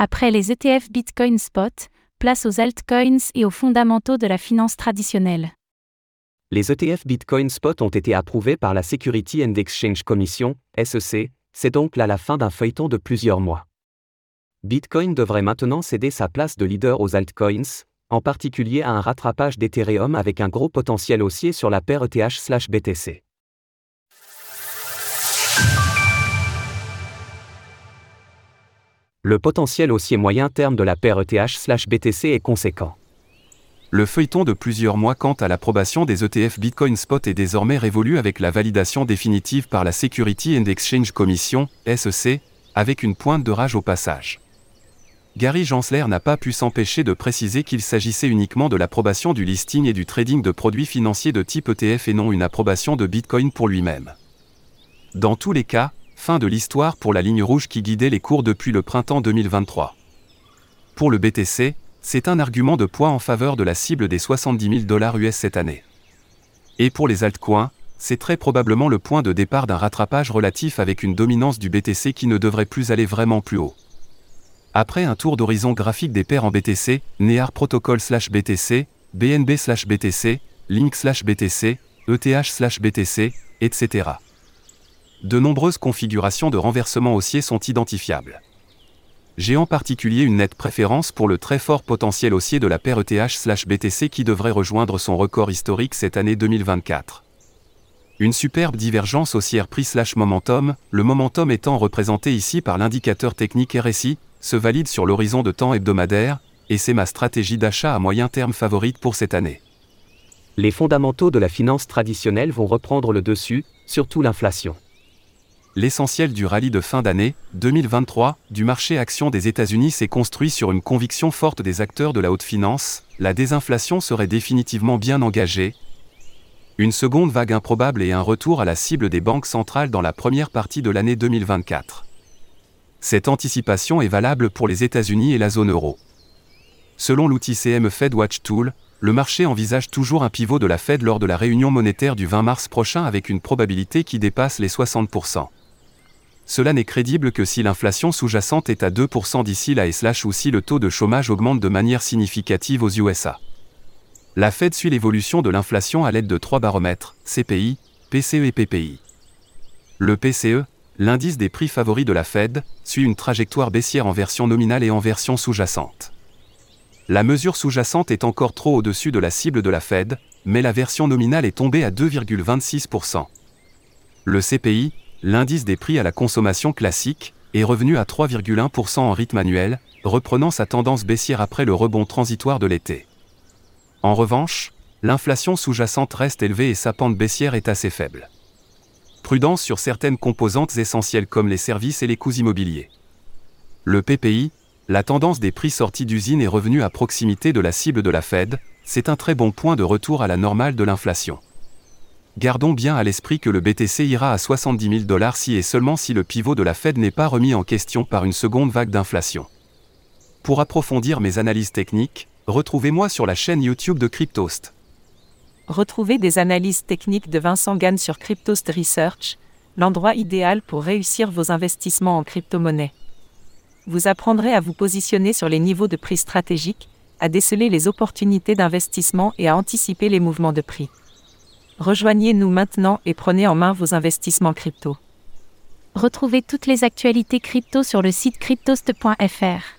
Après les ETF Bitcoin Spot, place aux altcoins et aux fondamentaux de la finance traditionnelle. Les ETF Bitcoin Spot ont été approuvés par la Security and Exchange Commission, SEC, c'est donc là la fin d'un feuilleton de plusieurs mois. Bitcoin devrait maintenant céder sa place de leader aux altcoins, en particulier à un rattrapage d'Ethereum avec un gros potentiel haussier sur la paire ETH/BTC. Le potentiel haussier moyen terme de la paire ETH/BTC est conséquent. Le feuilleton de plusieurs mois quant à l'approbation des ETF Bitcoin Spot est désormais révolu avec la validation définitive par la Security and Exchange Commission, SEC, avec une pointe de rage au passage. Gary Gensler n'a pas pu s'empêcher de préciser qu'il s'agissait uniquement de l'approbation du listing et du trading de produits financiers de type ETF et non une approbation de Bitcoin pour lui-même. Dans tous les cas, fin de l'histoire pour la ligne rouge qui guidait les cours depuis le printemps 2023. Pour le BTC, c'est un argument de poids en faveur de la cible des 70 000 dollars US cette année. Et pour les altcoins, c'est très probablement le point de départ d'un rattrapage relatif avec une dominance du BTC qui ne devrait plus aller vraiment plus haut. Après un tour d'horizon graphique des paires en BTC, NEAR Protocol BTC, BNB BTC, Link BTC, ETH BTC, etc. De nombreuses configurations de renversement haussier sont identifiables. J'ai en particulier une nette préférence pour le très fort potentiel haussier de la paire ETH/BTC qui devrait rejoindre son record historique cette année 2024. Une superbe divergence haussière prix/momentum, le momentum étant représenté ici par l'indicateur technique RSI, se valide sur l'horizon de temps hebdomadaire, et c'est ma stratégie d'achat à moyen terme favorite pour cette année. Les fondamentaux de la finance traditionnelle vont reprendre le dessus, surtout l'inflation. L'essentiel du rallye de fin d'année 2023 du marché action des États-Unis s'est construit sur une conviction forte des acteurs de la haute finance, la désinflation serait définitivement bien engagée. Une seconde vague improbable et un retour à la cible des banques centrales dans la première partie de l'année 2024. Cette anticipation est valable pour les États-Unis et la zone euro. Selon l'outil CM Fed Watch Tool, le marché envisage toujours un pivot de la Fed lors de la réunion monétaire du 20 mars prochain avec une probabilité qui dépasse les 60%. Cela n'est crédible que si l'inflation sous-jacente est à 2% d'ici et slash ou si le taux de chômage augmente de manière significative aux USA. La Fed suit l'évolution de l'inflation à l'aide de trois baromètres, CPI, PCE et PPI. Le PCE, l'indice des prix favoris de la Fed, suit une trajectoire baissière en version nominale et en version sous-jacente. La mesure sous-jacente est encore trop au-dessus de la cible de la Fed, mais la version nominale est tombée à 2,26%. Le CPI, l'indice des prix à la consommation classique, est revenu à 3,1% en rythme annuel, reprenant sa tendance baissière après le rebond transitoire de l'été. En revanche, l'inflation sous-jacente reste élevée et sa pente baissière est assez faible prudence sur certaines composantes essentielles comme les services et les coûts immobiliers. Le PPI, la tendance des prix sortis d'usine est revenue à proximité de la cible de la Fed, c'est un très bon point de retour à la normale de l'inflation. Gardons bien à l'esprit que le BTC ira à 70 000 dollars si et seulement si le pivot de la Fed n'est pas remis en question par une seconde vague d'inflation. Pour approfondir mes analyses techniques, retrouvez-moi sur la chaîne YouTube de Cryptost. Retrouvez des analyses techniques de Vincent Gann sur Cryptost Research, l'endroit idéal pour réussir vos investissements en crypto-monnaie. Vous apprendrez à vous positionner sur les niveaux de prix stratégiques, à déceler les opportunités d'investissement et à anticiper les mouvements de prix. Rejoignez-nous maintenant et prenez en main vos investissements crypto. Retrouvez toutes les actualités crypto sur le site cryptost.fr.